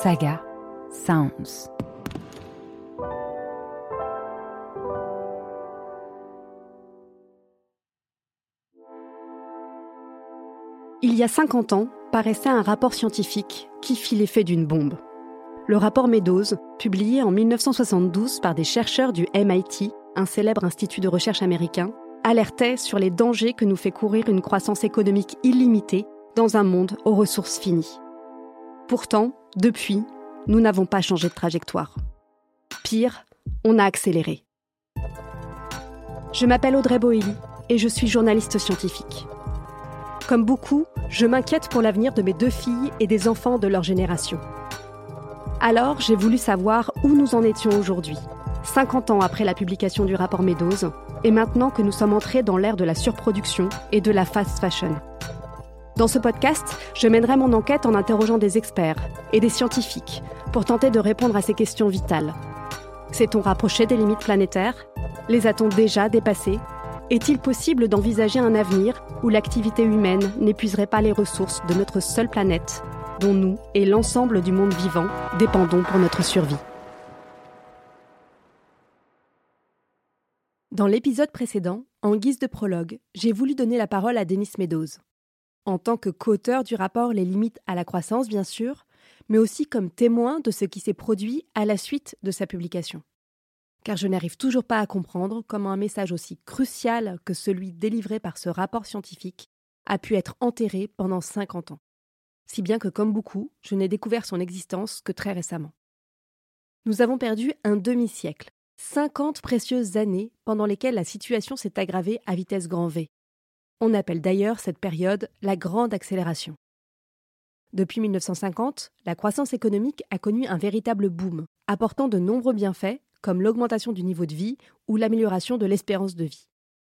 Saga Sounds. Il y a 50 ans, paraissait un rapport scientifique qui fit l'effet d'une bombe. Le rapport Meadows, publié en 1972 par des chercheurs du MIT, un célèbre institut de recherche américain, alertait sur les dangers que nous fait courir une croissance économique illimitée dans un monde aux ressources finies. Pourtant, depuis, nous n'avons pas changé de trajectoire. Pire, on a accéléré. Je m'appelle Audrey Boelly et je suis journaliste scientifique. Comme beaucoup, je m'inquiète pour l'avenir de mes deux filles et des enfants de leur génération. Alors, j'ai voulu savoir où nous en étions aujourd'hui, 50 ans après la publication du rapport Meadows, et maintenant que nous sommes entrés dans l'ère de la surproduction et de la fast fashion. Dans ce podcast, je mènerai mon enquête en interrogeant des experts et des scientifiques pour tenter de répondre à ces questions vitales. S'est-on rapproché des limites planétaires? Les a-t-on déjà dépassées? Est-il possible d'envisager un avenir où l'activité humaine n'épuiserait pas les ressources de notre seule planète, dont nous et l'ensemble du monde vivant dépendons pour notre survie? Dans l'épisode précédent, en guise de prologue, j'ai voulu donner la parole à Denis Meadows en tant que co-auteur du rapport Les limites à la croissance, bien sûr, mais aussi comme témoin de ce qui s'est produit à la suite de sa publication. Car je n'arrive toujours pas à comprendre comment un message aussi crucial que celui délivré par ce rapport scientifique a pu être enterré pendant 50 ans. Si bien que, comme beaucoup, je n'ai découvert son existence que très récemment. Nous avons perdu un demi-siècle, 50 précieuses années pendant lesquelles la situation s'est aggravée à vitesse grand V, on appelle d'ailleurs cette période la grande accélération. Depuis 1950, la croissance économique a connu un véritable boom, apportant de nombreux bienfaits, comme l'augmentation du niveau de vie ou l'amélioration de l'espérance de vie.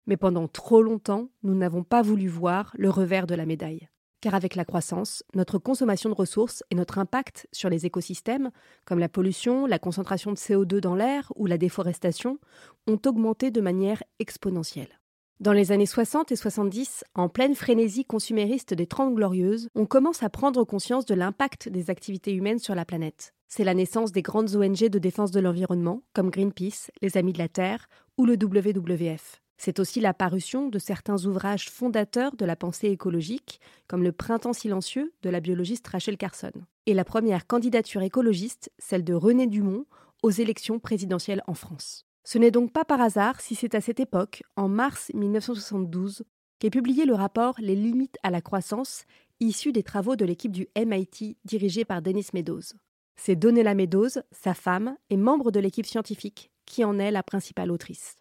Mais pendant trop longtemps, nous n'avons pas voulu voir le revers de la médaille. Car avec la croissance, notre consommation de ressources et notre impact sur les écosystèmes, comme la pollution, la concentration de CO2 dans l'air ou la déforestation, ont augmenté de manière exponentielle. Dans les années 60 et 70, en pleine frénésie consumériste des Trente Glorieuses, on commence à prendre conscience de l'impact des activités humaines sur la planète. C'est la naissance des grandes ONG de défense de l'environnement, comme Greenpeace, les Amis de la Terre ou le WWF. C'est aussi la parution de certains ouvrages fondateurs de la pensée écologique, comme Le Printemps silencieux de la biologiste Rachel Carson. Et la première candidature écologiste, celle de René Dumont, aux élections présidentielles en France. Ce n'est donc pas par hasard si c'est à cette époque, en mars 1972, qu'est publié le rapport Les limites à la croissance, issu des travaux de l'équipe du MIT dirigée par Dennis Meadows. C'est Donella Meadows, sa femme, et membre de l'équipe scientifique, qui en est la principale autrice.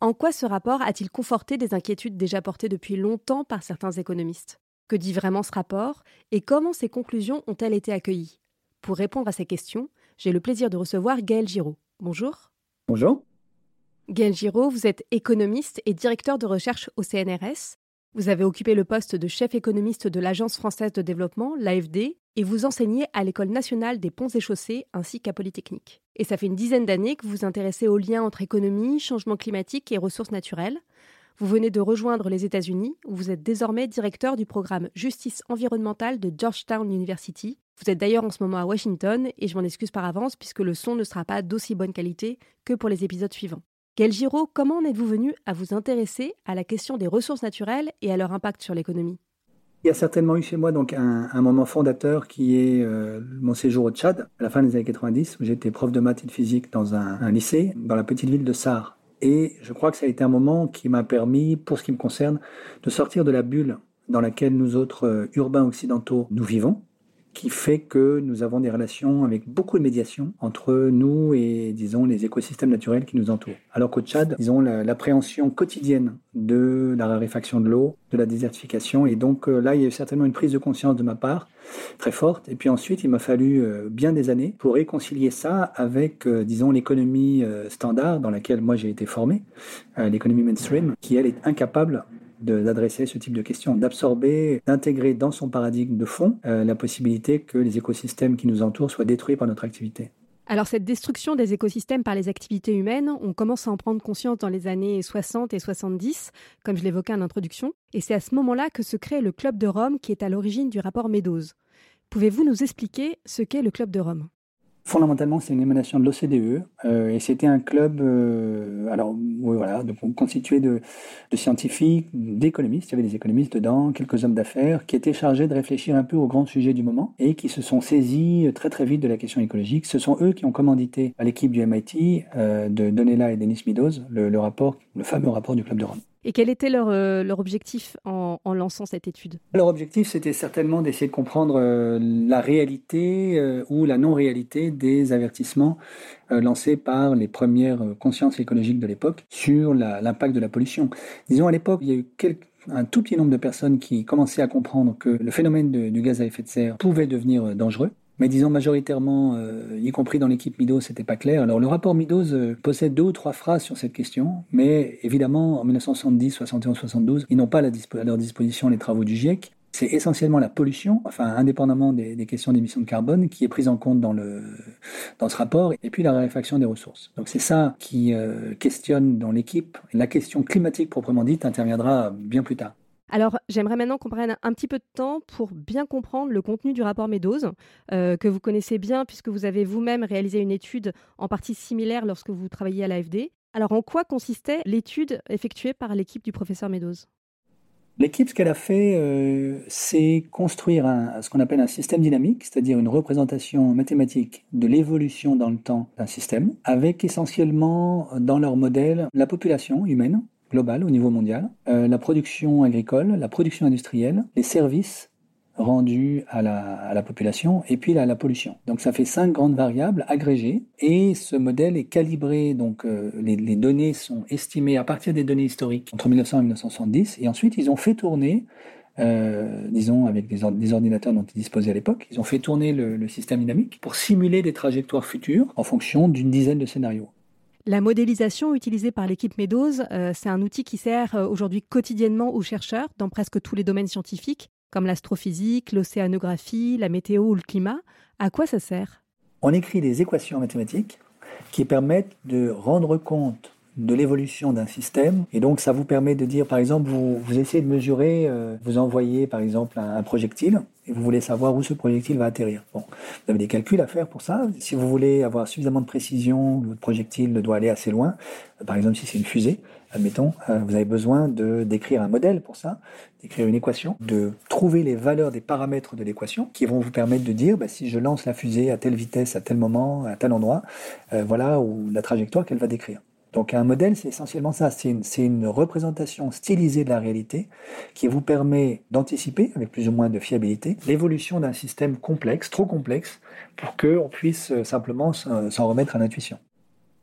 En quoi ce rapport a-t-il conforté des inquiétudes déjà portées depuis longtemps par certains économistes? Que dit vraiment ce rapport? Et comment ses conclusions ont-elles été accueillies? Pour répondre à ces questions, j'ai le plaisir de recevoir Gaël Giraud. Bonjour. Bonjour. Gaël Giraud, vous êtes économiste et directeur de recherche au CNRS. Vous avez occupé le poste de chef économiste de l'Agence française de développement, l'AFD, et vous enseignez à l'École nationale des ponts et chaussées ainsi qu'à Polytechnique. Et ça fait une dizaine d'années que vous vous intéressez aux liens entre économie, changement climatique et ressources naturelles. Vous venez de rejoindre les États-Unis, où vous êtes désormais directeur du programme Justice environnementale de Georgetown University. Vous êtes d'ailleurs en ce moment à Washington, et je m'en excuse par avance puisque le son ne sera pas d'aussi bonne qualité que pour les épisodes suivants. Gaël Giraud, comment en êtes-vous venu à vous intéresser à la question des ressources naturelles et à leur impact sur l'économie? Il y a certainement eu chez moi donc un, moment fondateur qui est euh, mon séjour au Tchad, à la fin des années 90, où j'étais prof de maths et de physique dans un, lycée, dans la petite ville de Sar. Et je crois que ça a été un moment qui m'a permis, pour ce qui me concerne, de sortir de la bulle dans laquelle nous autres euh, urbains occidentaux nous vivons, qui fait que nous avons des relations avec beaucoup de médiation entre nous et, disons, les écosystèmes naturels qui nous entourent. Alors qu'au Tchad, disons, l'appréhension quotidienne de la raréfaction de l'eau, de la désertification, et donc euh, là, il y a eu certainement une prise de conscience de ma part très forte. Et puis ensuite, il m'a fallu euh, bien des années pour réconcilier ça avec, euh, disons, l'économie standard dans laquelle moi j'ai été formé, l'économie mainstream, qui elle est incapable d'adresser ce type de questions, d'absorber, d'intégrer dans son paradigme de fond euh, la possibilité que les écosystèmes qui nous entourent soient détruits par notre activité. Alors cette destruction des écosystèmes par les activités humaines, on commence à en prendre conscience dans les années 60 et 70, comme je l'évoquais en introduction, et c'est à ce moment-là que se crée le Club de Rome qui est à l'origine du rapport Meadows. Pouvez-vous nous expliquer ce qu'est le Club de Rome? Fondamentalement, c'est une émanation de l'OCDE euh, et c'était un club, euh, alors voilà, constitué de, scientifiques, d'économistes. Il y avait des économistes dedans, quelques hommes d'affaires qui étaient chargés de réfléchir un peu aux grands sujets du moment et qui se sont saisis très très vite de la question écologique. Ce sont eux qui ont commandité à l'équipe du MIT euh, de Donella et Denis Meadows le rapport, le fameux rapport du Club de Rome. Et quel était leur, euh, leur objectif en, lançant cette étude? Leur objectif, c'était certainement d'essayer de comprendre euh, la réalité euh, ou la non-réalité des avertissements lancés par les premières consciences écologiques de l'époque sur l'impact de la pollution. Disons, à l'époque, il y a eu un tout petit nombre de personnes qui commençaient à comprendre que le phénomène du gaz à effet de serre pouvait devenir dangereux. Mais disons majoritairement, euh, y compris dans l'équipe Midos, c'était pas clair. Alors le rapport Midos euh, possède deux ou trois phrases sur cette question, mais évidemment en 1970, 71, 72, ils n'ont pas à, leur disposition les travaux du GIEC. C'est essentiellement la pollution, enfin indépendamment des, des questions d'émissions de carbone, qui est prise en compte dans, le, dans ce rapport, et puis la raréfaction des ressources. Donc c'est ça qui euh, questionne dans l'équipe. La question climatique proprement dite interviendra bien plus tard. Alors, j'aimerais maintenant qu'on prenne un petit peu de temps pour bien comprendre le contenu du rapport Meadows, euh, que vous connaissez bien puisque vous avez vous-même réalisé une étude en partie similaire lorsque vous travailliez à l'AFD. Alors, en quoi consistait l'étude effectuée par l'équipe du professeur Meadows? L'équipe, ce qu'elle a fait, euh, c'est construire ce qu'on appelle un système dynamique, c'est-à-dire une représentation mathématique de l'évolution dans le temps d'un système, avec essentiellement dans leur modèle la population humaine, globale au niveau mondial, euh, la production agricole, la production industrielle, les services rendus à la, population et puis la, pollution. Donc ça fait cinq grandes variables agrégées et ce modèle est calibré, donc euh, les, données sont estimées à partir des données historiques entre 1900 et 1970 et ensuite ils ont fait tourner euh, disons avec des, ordinateurs dont ils disposaient à l'époque, ils ont fait tourner le système dynamique pour simuler des trajectoires futures en fonction d'une dizaine de scénarios. La modélisation utilisée par l'équipe Meadows, euh, c'est un outil qui sert euh, aujourd'hui quotidiennement aux chercheurs dans presque tous les domaines scientifiques, comme l'astrophysique, l'océanographie, la météo ou le climat. À quoi ça sert? On écrit des équations mathématiques qui permettent de rendre compte de l'évolution d'un système. Et donc, ça vous permet de dire, par exemple, vous, vous essayez de mesurer, euh, vous envoyez, par exemple, un, un, projectile et vous voulez savoir où ce projectile va atterrir. Bon, vous avez des calculs à faire pour ça. Si vous voulez avoir suffisamment de précision, votre projectile doit aller assez loin. Euh, par exemple, si c'est une fusée, admettons, euh, vous avez besoin de d'écrire un modèle pour ça, d'écrire une équation, de trouver les valeurs des paramètres de l'équation qui vont vous permettre de dire, bah, si je lance la fusée à telle vitesse, à tel moment, à tel endroit, euh, voilà où la trajectoire qu'elle va décrire. Donc un modèle, c'est essentiellement ça, c'est une, une, représentation stylisée de la réalité qui vous permet d'anticiper, avec plus ou moins de fiabilité, l'évolution d'un système complexe, trop complexe, pour qu'on puisse euh, simplement s'en remettre à l'intuition.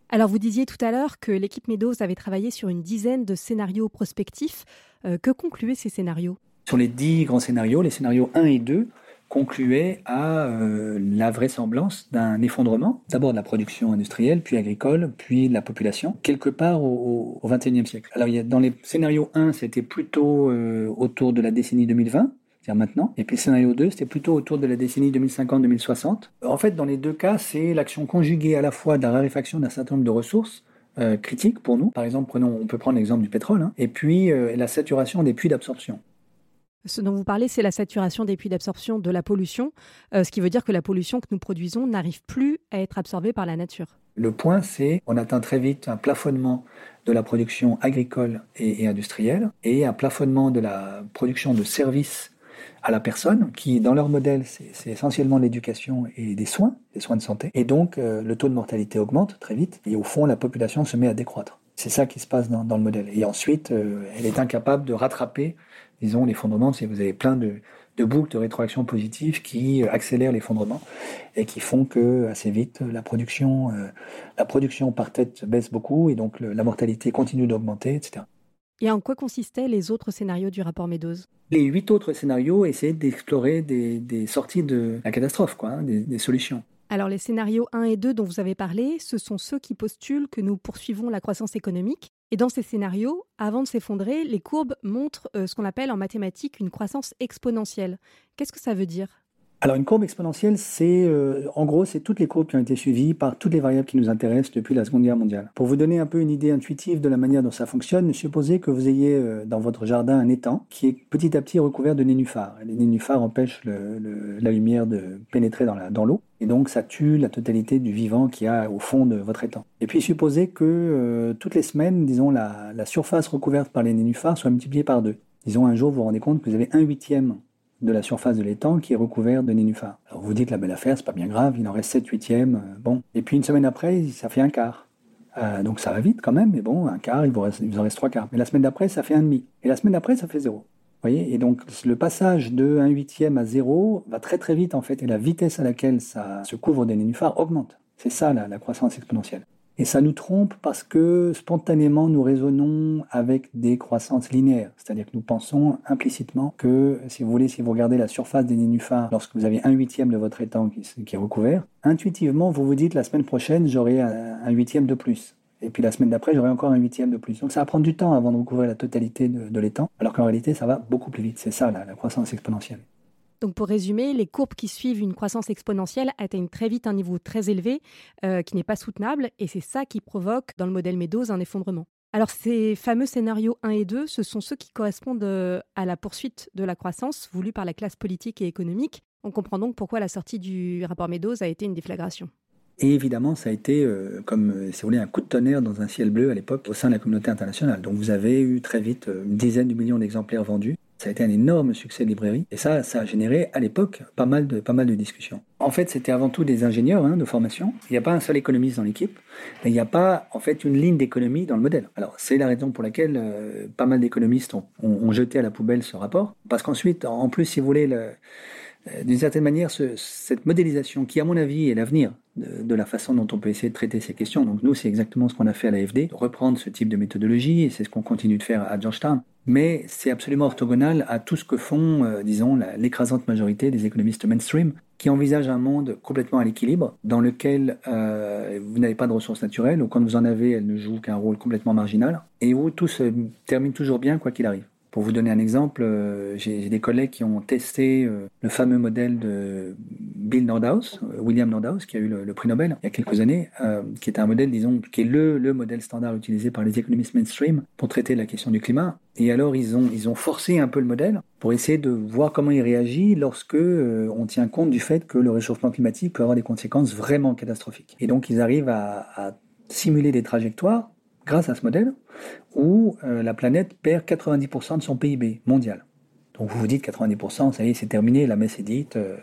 Alors vous disiez tout à l'heure que l'équipe Meadows avait travaillé sur une dizaine de scénarios prospectifs. Euh, que concluaient ces scénarios? Sur les dix grands scénarios, les scénarios 1 et 2 concluait à euh, la vraisemblance d'un effondrement, d'abord de la production industrielle, puis agricole, puis de la population, quelque part au, XXIe siècle. Alors il y a, dans les scénarios 1, c'était plutôt euh, autour de la décennie 2020, c'est-à-dire maintenant. Et puis le scénario 2, c'était plutôt autour de la décennie 2050-2060. En fait, dans les deux cas, c'est l'action conjuguée à la fois de la raréfaction d'un certain nombre de ressources, euh, critiques pour nous. Par exemple, prenons, on peut prendre l'exemple du pétrole, hein, et puis euh, la saturation des puits d'absorption. Ce dont vous parlez, c'est la saturation des puits d'absorption de la pollution, euh, ce qui veut dire que la pollution que nous produisons n'arrive plus à être absorbée par la nature. Le point, c'est on atteint très vite un plafonnement de la production agricole et, industrielle et un plafonnement de la production de services à la personne, qui dans leur modèle, c'est essentiellement l'éducation et des soins, des soins de santé. Et donc, euh, le taux de mortalité augmente très vite et au fond, la population se met à décroître. C'est ça qui se passe dans, dans, le modèle. Et ensuite, euh, elle est incapable de rattraper disons, l'effondrement, c'est vous avez plein de, de, boucles de rétroaction positive qui accélèrent l'effondrement et qui font que assez vite la production, euh, la production par tête baisse beaucoup et donc le, la mortalité continue d'augmenter, etc. Et en quoi consistaient les autres scénarios du rapport Meadows? Les huit autres scénarios essayaient d'explorer des, des, sorties de la catastrophe, quoi, hein, des, des solutions. Alors les scénarios 1 et 2 dont vous avez parlé, ce sont ceux qui postulent que nous poursuivons la croissance économique. Et dans ces scénarios, avant de s'effondrer, les courbes montrent euh, ce qu'on appelle en mathématiques une croissance exponentielle. Qu'est-ce que ça veut dire? Alors une courbe exponentielle, c'est euh, en gros c'est toutes les courbes qui ont été suivies par toutes les variables qui nous intéressent depuis la Seconde Guerre mondiale. Pour vous donner un peu une idée intuitive de la manière dont ça fonctionne, supposez que vous ayez euh, dans votre jardin un étang qui est petit à petit recouvert de nénuphars. Les nénuphars empêchent la lumière de pénétrer dans l'eau et donc ça tue la totalité du vivant qu'il y a au fond de votre étang. Et puis supposez que euh, toutes les semaines, disons la, la surface recouverte par les nénuphars soit multipliée par deux. Disons un jour vous vous rendez compte que vous avez un huitième de la surface de l'étang qui est recouvert de nénuphars. Alors vous dites la belle affaire, c'est pas bien grave, il en reste 7 huitièmes, euh, bon. Et puis une semaine après, ça fait un quart. Euh, donc ça va vite quand même, mais bon, un quart, il vous, reste, en reste trois quarts. Mais la semaine d'après, ça fait un demi. Et la semaine d'après, ça fait zéro. Vous voyez? Et donc le passage de 1 huitième à zéro va très très vite en fait, et la vitesse à laquelle ça se couvre des nénuphars augmente. C'est ça la croissance exponentielle. Et ça nous trompe parce que spontanément, nous raisonnons avec des croissances linéaires. C'est-à-dire que nous pensons implicitement que, si vous voulez, si vous regardez la surface des nénuphars lorsque vous avez un huitième de votre étang qui, est recouvert, intuitivement, vous vous dites la semaine prochaine, j'aurai un, huitième de plus. Et puis la semaine d'après, j'aurai encore un huitième de plus. Donc ça va prendre du temps avant de recouvrir la totalité de, l'étang, alors qu'en réalité, ça va beaucoup plus vite. C'est ça la croissance exponentielle. Donc pour résumer, les courbes qui suivent une croissance exponentielle atteignent très vite un niveau très élevé euh, qui n'est pas soutenable et c'est ça qui provoque dans le modèle Meadows un effondrement. Alors ces fameux scénarios 1 et 2, ce sont ceux qui correspondent euh, à la poursuite de la croissance voulue par la classe politique et économique. On comprend donc pourquoi la sortie du rapport Meadows a été une déflagration. Et évidemment, ça a été, euh, comme si vous voulez, un coup de tonnerre dans un ciel bleu à l'époque au sein de la communauté internationale. Donc vous avez eu très vite une dizaine de millions d'exemplaires vendus. Ça a été un énorme succès de librairie et ça, ça a généré à l'époque pas mal de, pas mal de discussions. En fait, c'était avant tout des ingénieurs hein, de formation. Il n'y a pas un seul économiste dans l'équipe. Il n'y a pas en fait une ligne d'économie dans le modèle. Alors c'est la raison pour laquelle euh, pas mal d'économistes ont, jeté à la poubelle ce rapport. Parce qu'ensuite, en plus, si vous voulez, le, euh, d'une certaine manière, cette modélisation, qui à mon avis est l'avenir de, la façon dont on peut essayer de traiter ces questions. Donc nous, c'est exactement ce qu'on a fait à l'AFD, reprendre ce type de méthodologie, et c'est ce qu'on continue de faire à Georgetown. Mais c'est absolument orthogonal à tout ce que font, euh, disons, l'écrasante majorité des économistes mainstream, qui envisagent un monde complètement à l'équilibre, dans lequel euh, vous n'avez pas de ressources naturelles, ou quand vous en avez, elles ne jouent qu'un rôle complètement marginal, et où tout se termine toujours bien, quoi qu'il arrive. Pour vous donner un exemple, euh, j'ai des collègues qui ont testé euh, le fameux modèle de Bill Nordhaus, euh, William Nordhaus, qui a eu le, prix Nobel il y a quelques années, qui est un modèle, disons, qui est le, le modèle standard utilisé par les économistes mainstream pour traiter la question du climat. Et alors, ils ont, ils ont forcé un peu le modèle pour essayer de voir comment il réagit lorsque on tient compte du fait que le réchauffement climatique peut avoir des conséquences vraiment catastrophiques. Et donc, ils arrivent à simuler des trajectoires grâce à ce modèle où euh, la planète perd 90% de son PIB mondial. Donc vous vous dites 90%, ça y est, c'est terminé, la messe est dite, euh,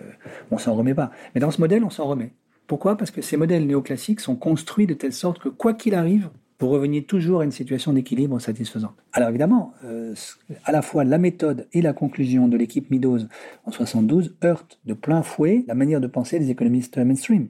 on s'en remet pas. Mais dans ce modèle, on s'en remet. Pourquoi? Parce que ces modèles néoclassiques sont construits de telle sorte que quoi qu'il arrive, vous revenez toujours à une situation d'équilibre satisfaisante. Alors évidemment, euh, à la fois la méthode et la conclusion de l'équipe Meadows en 72 heurtent de plein fouet la manière de penser des économistes mainstream.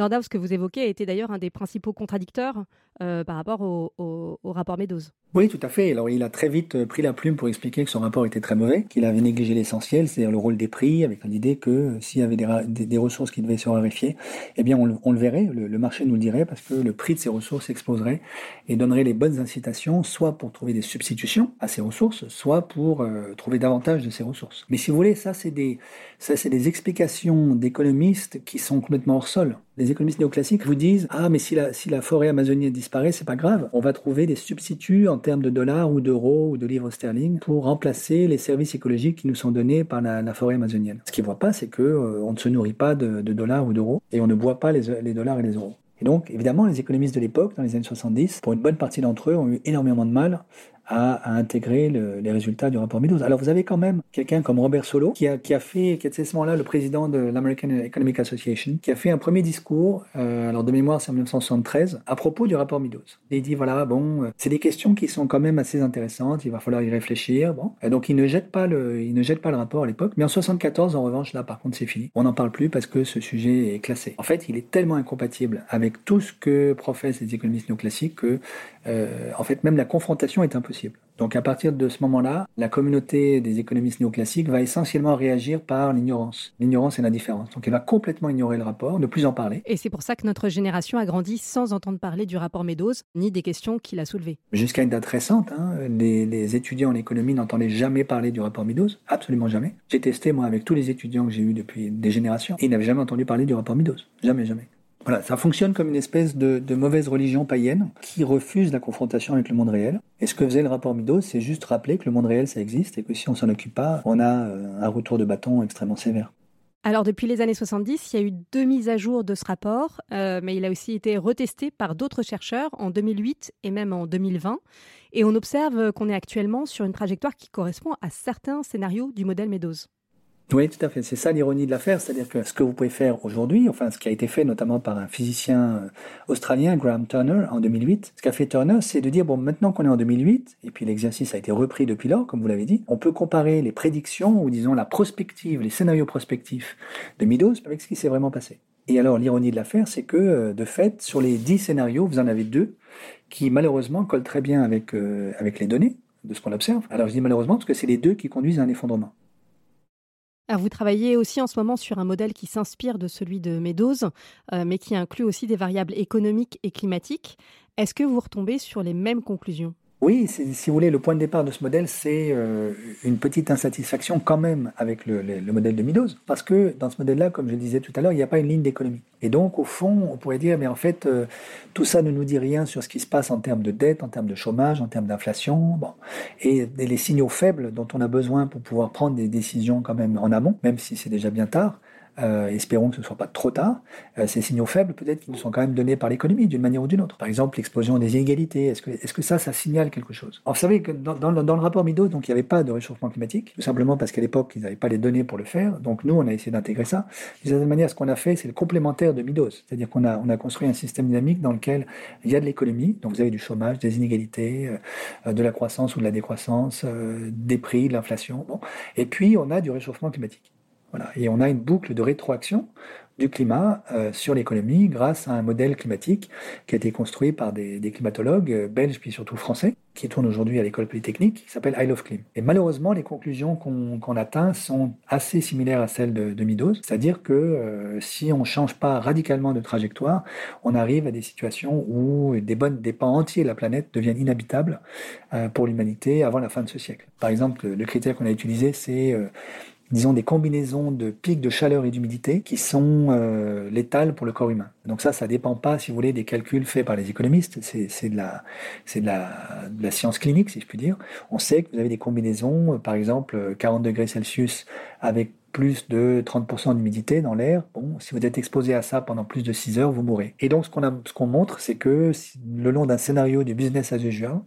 Nordhaus, que vous évoquez, était d'ailleurs un des principaux contradicteurs euh, par rapport au, rapport Meadows. Oui, tout à fait. Alors, il a très vite euh, pris la plume pour expliquer que son rapport était très mauvais, qu'il avait négligé l'essentiel, c'est-à-dire le rôle des prix, avec l'idée que euh, s'il y avait des, ressources qui devaient se raréfier, eh bien, on, le verrait, le, marché nous le dirait, parce que le prix de ces ressources exploserait et donnerait les bonnes incitations, soit pour trouver des substitutions à ces ressources, soit pour trouver davantage de ces ressources. Mais si vous voulez, ça, c'est des, explications d'économistes qui sont complètement hors sol. Économistes néoclassiques vous disent Ah, mais si la, si la forêt amazonienne disparaît, c'est pas grave. On va trouver des substituts en termes de dollars ou d'euros ou de livres sterling pour remplacer les services écologiques qui nous sont donnés par la, forêt amazonienne. Ce qu'ils voient pas, c'est que euh, on ne se nourrit pas de, dollars ou d'euros et on ne boit pas les, les dollars et les euros. Et donc, évidemment, les économistes de l'époque, dans les années 70, pour une bonne partie d'entre eux, ont eu énormément de mal à, intégrer les résultats du rapport Meadows. Alors vous avez quand même quelqu'un comme Robert Solo qui a, qui a fait, qui était à ce moment-là le président de l'American Economic Association, qui a fait un premier discours, euh, alors de mémoire c'est en 1973, à propos du rapport Meadows. Il dit voilà, bon, euh, c'est des questions qui sont quand même assez intéressantes, il va falloir y réfléchir. Bon. Donc il ne jette pas le, il ne jette pas le rapport à l'époque, mais en 74 en revanche là par contre c'est fini. On n'en parle plus parce que ce sujet est classé. En fait, il est tellement incompatible avec tout ce que professent les économistes néoclassiques que, euh, en fait, même la confrontation est impossible. Donc à partir de ce moment-là, la communauté des économistes néoclassiques va essentiellement réagir par l'ignorance. L'ignorance et l'indifférence. Donc elle va complètement ignorer le rapport, ne plus en parler. Et c'est pour ça que notre génération a grandi sans entendre parler du rapport Meadows, ni des questions qu'il a soulevées. Jusqu'à une date récente, hein, les, étudiants en économie n'entendaient jamais parler du rapport Meadows, absolument jamais. J'ai testé moi avec tous les étudiants que j'ai eus depuis des générations, et ils n'avaient jamais entendu parler du rapport Meadows. Jamais, jamais. Voilà, ça fonctionne comme une espèce de, mauvaise religion païenne qui refuse la confrontation avec le monde réel. Et ce que faisait le rapport Midos, c'est juste rappeler que le monde réel, ça existe et que si on s'en occupe pas, on a euh, un retour de bâton extrêmement sévère. Alors depuis les années 70, il y a eu deux mises à jour de ce rapport, euh, mais il a aussi été retesté par d'autres chercheurs en 2008 et même en 2020. Et on observe qu'on est actuellement sur une trajectoire qui correspond à certains scénarios du modèle Meadows. Oui, tout à fait. C'est ça l'ironie de l'affaire, c'est-à-dire que ce que vous pouvez faire aujourd'hui, enfin ce qui a été fait notamment par un physicien euh, australien, Graham Turner, en 2008, ce qu'a fait Turner, c'est de dire, bon, maintenant qu'on est en 2008, et puis l'exercice a été repris depuis lors, comme vous l'avez dit, on peut comparer les prédictions, ou disons la prospective, les scénarios prospectifs de Meadows avec ce qui s'est vraiment passé. Et alors l'ironie de l'affaire, c'est que, euh, de fait, sur les 10 scénarios, vous en avez deux qui malheureusement collent très bien avec, euh, avec les données de ce qu'on observe. Alors je dis malheureusement parce que c'est les deux qui conduisent à un effondrement vous travaillez aussi en ce moment sur un modèle qui s'inspire de celui de Meadows, euh, mais qui inclut aussi des variables économiques et climatiques. Est-ce que vous retombez sur les mêmes conclusions? Oui, si vous voulez, le point de départ de ce modèle, c'est euh, une petite insatisfaction quand même avec le, modèle de Meadows, parce que dans ce modèle-là, comme je le disais tout à l'heure, il n'y a pas une ligne d'économie. Et donc, au fond, on pourrait dire, mais en fait, euh, tout ça ne nous dit rien sur ce qui se passe en termes de dette, en termes de chômage, en termes d'inflation, bon, et, les signaux faibles dont on a besoin pour pouvoir prendre des décisions quand même en amont, même si c'est déjà bien tard. Euh, espérons que ce ne soit pas trop tard, euh, ces signaux faibles peut-être qui nous sont quand même donnés par l'économie d'une manière ou d'une autre. Par exemple, l'explosion des inégalités, est-ce que, que ça, ça signale quelque chose? Alors, Vous savez que dans, le rapport Midos, donc, il n'y avait pas de réchauffement climatique, tout simplement parce qu'à l'époque, ils n'avaient pas les données pour le faire. Donc nous, on a essayé d'intégrer ça. De cette manière, ce qu'on a fait, c'est le complémentaire de Midos. C'est-à-dire qu'on a, on a construit un système dynamique dans lequel il y a de l'économie, donc vous avez du chômage, des inégalités, euh, de la croissance ou de la décroissance, des prix, de l'inflation. Bon. Et puis, on a du réchauffement climatique. Et on a une boucle de rétroaction du climat euh, sur l'économie grâce à un modèle climatique qui a été construit par des, climatologues euh, belges puis surtout français qui tournent aujourd'hui à l'école polytechnique qui s'appelle I Love Clim. Et malheureusement, les conclusions qu'on atteint sont assez similaires à celles de, de c'est-à-dire que euh, si on ne change pas radicalement de trajectoire, on arrive à des situations où des, des pans entiers de la planète deviennent inhabitables pour l'humanité avant la fin de ce siècle. Par exemple, le critère qu'on a utilisé, c'est disons, des combinaisons de pics de chaleur et d'humidité qui sont euh, létales pour le corps humain. Donc ça, ça dépend pas, si vous voulez, des calculs faits par les économistes. C'est de la, de la, de la science clinique, si je puis dire. On sait que vous avez des combinaisons, euh, par exemple, 40 degrés Celsius avec plus de 30% d'humidité dans l'air, bon, si vous êtes exposé à ça pendant plus de 6 heures, vous mourrez. Et donc, ce qu'on ce qu'on montre, c'est que le long d'un scénario du business as usual,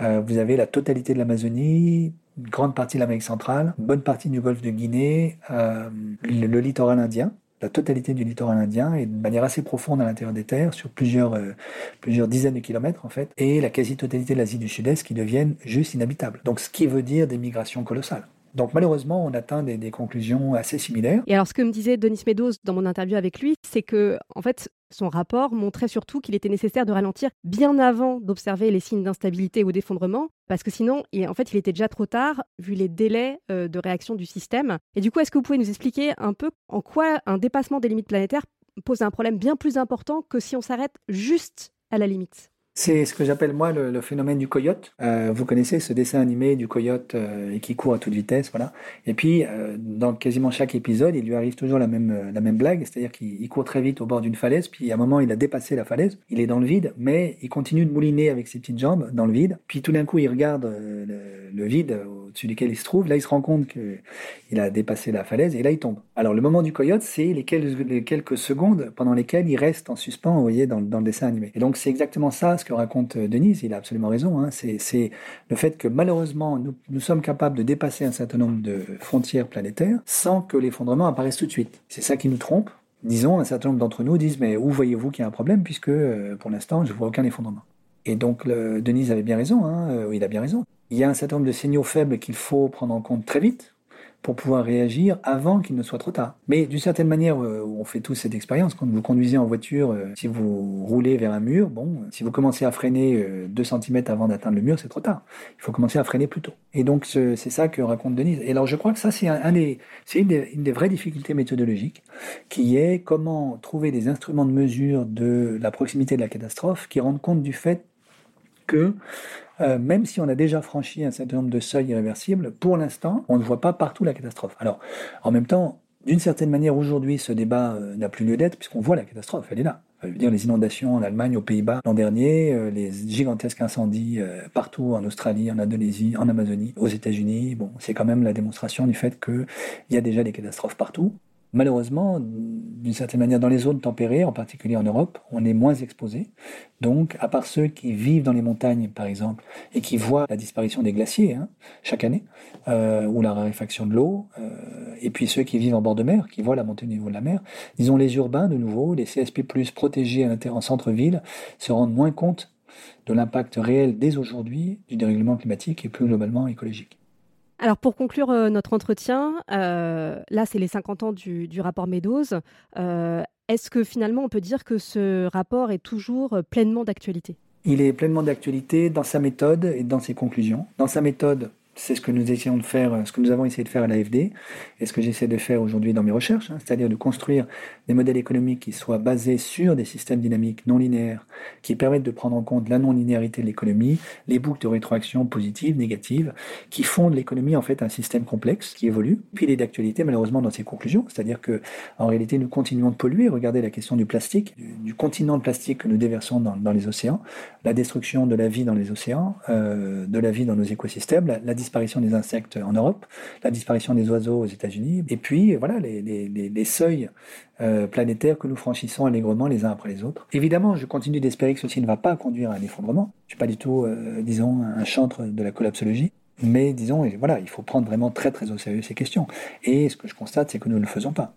euh, vous avez la totalité de l'Amazonie, grande partie de l'Amérique centrale, bonne partie du golfe de Guinée, euh, le, littoral indien, la totalité du littoral indien et de manière assez profonde à l'intérieur des terres, sur plusieurs, euh, plusieurs dizaines de kilomètres en fait, et la quasi-totalité de l'Asie du Sud-Est qui deviennent juste inhabitables. Donc ce qui veut dire des migrations colossales. Donc malheureusement, on atteint des, conclusions assez similaires. Et alors ce que me disait Denis Meadows dans mon interview avec lui, c'est que en fait son rapport montrait surtout qu'il était nécessaire de ralentir bien avant d'observer les signes d'instabilité ou d'effondrement, parce que sinon, en fait, il était déjà trop tard vu les délais euh, de réaction du système. Et du coup, est-ce que vous pouvez nous expliquer un peu en quoi un dépassement des limites planétaires pose un problème bien plus important que si on s'arrête juste à la limite? C'est ce que j'appelle moi le, phénomène du coyote. Euh, vous connaissez ce dessin animé du coyote euh, qui court à toute vitesse, voilà. Et puis euh, dans quasiment chaque épisode, il lui arrive toujours la même la même blague, c'est-à-dire qu'il court très vite au bord d'une falaise, puis à un moment il a dépassé la falaise, il est dans le vide, mais il continue de mouliner avec ses petites jambes dans le vide. Puis tout d'un coup il regarde le, vide au-dessus duquel il se trouve, là il se rend compte qu'il a dépassé la falaise et là il tombe. Alors le moment du coyote, c'est les quelques, secondes pendant lesquelles il reste en suspens, vous voyez, dans, dans le dessin animé. Et donc c'est exactement ça que raconte euh, Denise, il a absolument raison. Hein. C'est le fait que malheureusement, nous, sommes capables de dépasser un certain nombre de frontières planétaires sans que l'effondrement apparaisse tout de suite. C'est ça qui nous trompe. Disons, un certain nombre d'entre nous disent, mais où voyez-vous qu'il y a un problème, puisque euh, pour l'instant, je ne vois aucun effondrement. Et donc, Denise avait bien raison, hein, euh, il a bien raison. Il y a un certain nombre de signaux faibles qu'il faut prendre en compte très vite pour pouvoir réagir avant qu'il ne soit trop tard. Mais d'une certaine manière, euh, on fait tous cette expérience. Quand vous conduisez en voiture, euh, si vous roulez vers un mur, bon, si vous commencez à freiner 2 cm avant d'atteindre le mur, c'est trop tard. Il faut commencer à freiner plus tôt. Et donc, c'est ça que raconte Denise. Et alors, je crois que ça, c'est une des vraies difficultés méthodologiques, qui est comment trouver des instruments de mesure de la proximité de la catastrophe qui rendent compte du fait que euh, même si on a déjà franchi un certain nombre de seuils irréversibles, pour l'instant, on ne voit pas partout la catastrophe. Alors, en même temps, d'une certaine manière, aujourd'hui, ce débat euh, n'a plus lieu d'être, puisqu'on voit la catastrophe, elle est là. Je veux dire, les inondations en Allemagne, aux Pays-Bas l'an dernier, euh, les gigantesques incendies partout en Australie, en Indonésie, en Amazonie, aux États-Unis. Bon, c'est quand même la démonstration du fait qu'il y a déjà des catastrophes partout. Malheureusement, d'une certaine manière, dans les zones tempérées, en particulier en Europe, on est moins exposé. Donc, à part ceux qui vivent dans les montagnes, par exemple, et qui voient la disparition des glaciers hein, chaque année, euh, ou la raréfaction de l'eau, euh, et puis ceux qui vivent en bord de mer, qui voient la montée du niveau de la mer, disons les urbains, de nouveau, les CSP+, protégés en centre-ville, se rendent moins compte de l'impact réel dès aujourd'hui du dérèglement climatique et plus globalement écologique. Alors pour conclure euh, notre entretien, euh, là c'est les 50 ans du, rapport Meadows. Euh, est-ce que finalement on peut dire que ce rapport est toujours pleinement d'actualité? Il est pleinement d'actualité dans sa méthode et dans ses conclusions. Dans sa méthode, c'est ce que nous essayons de faire, ce que nous avons essayé de faire à l'AFD, et ce que j'essaie de faire aujourd'hui dans mes recherches, hein, c'est-à-dire de construire des modèles économiques qui soient basés sur des systèmes dynamiques non linéaires, qui permettent de prendre en compte la non-linéarité de l'économie, les boucles de rétroaction positives, négatives, qui font de l'économie en fait un système complexe qui évolue. Puis il est d'actualité malheureusement dans ses conclusions, c'est-à-dire que en réalité nous continuons de polluer. Regardez la question du plastique, du, continent de plastique que nous déversons dans, les océans, la destruction de la vie dans les océans, euh, de la vie dans nos écosystèmes, la disparition des insectes en Europe, la disparition des oiseaux aux États-Unis, et puis voilà les, seuils euh, planétaires que nous franchissons allègrement les uns après les autres. Évidemment, je continue d'espérer que ceci ne va pas conduire à un effondrement. Je suis pas du tout, euh, disons, un chantre de la collapsologie. Mais disons, voilà, il faut prendre vraiment très très au sérieux ces questions. Et ce que je constate, c'est que nous ne le faisons pas.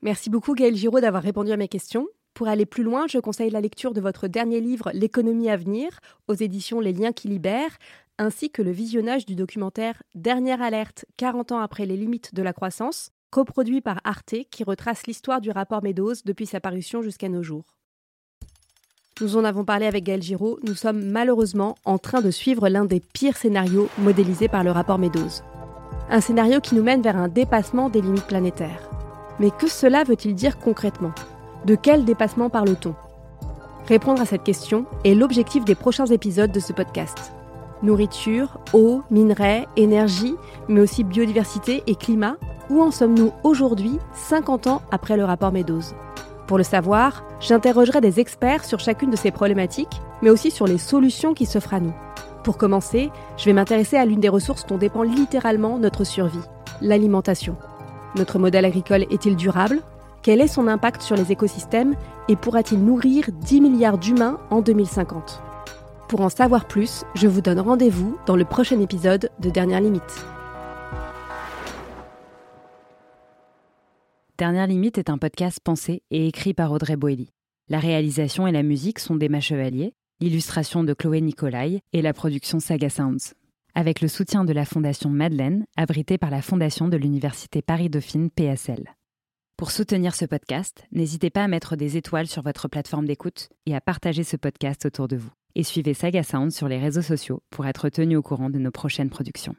Merci beaucoup Gaël Giraud d'avoir répondu à mes questions. Pour aller plus loin, je conseille la lecture de votre dernier livre L'économie à venir aux éditions Les liens qui libèrent, ainsi que le visionnage du documentaire Dernière alerte 40 ans après les limites de la croissance, coproduit par Arte qui retrace l'histoire du rapport Meadows depuis sa parution jusqu'à nos jours. Nous en avons parlé avec Gaël Giraud, nous sommes malheureusement en train de suivre l'un des pires scénarios modélisés par le rapport Meadows. Un scénario qui nous mène vers un dépassement des limites planétaires. Mais que cela veut-il dire concrètement? De quel dépassement parle-t-on? Répondre à cette question est l'objectif des prochains épisodes de ce podcast nourriture, eau, minerais, énergie, mais aussi biodiversité et climat, où en sommes-nous aujourd'hui, 50 ans après le rapport Meadows? Pour le savoir, j'interrogerai des experts sur chacune de ces problématiques, mais aussi sur les solutions qui s'offrent à nous. Pour commencer, je vais m'intéresser à l'une des ressources dont dépend littéralement notre survie, l'alimentation. Notre modèle agricole est-il durable? Quel est son impact sur les écosystèmes? Et pourra-t-il nourrir 10 milliards d'humains en 2050 pour en savoir plus, je vous donne rendez-vous dans le prochain épisode de Dernière Limite. Dernière Limite est un podcast pensé et écrit par Audrey Boelly. La réalisation et la musique sont d'Emma Chevalier, l'illustration de Chloé Nicolai et la production Saga Sounds. Avec le soutien de la Fondation Madeleine, abritée par la Fondation de l'Université Paris-Dauphine PSL. Pour soutenir ce podcast, n'hésitez pas à mettre des étoiles sur votre plateforme d'écoute et à partager ce podcast autour de vous et suivez Saga Sound sur les réseaux sociaux pour être tenu au courant de nos prochaines productions.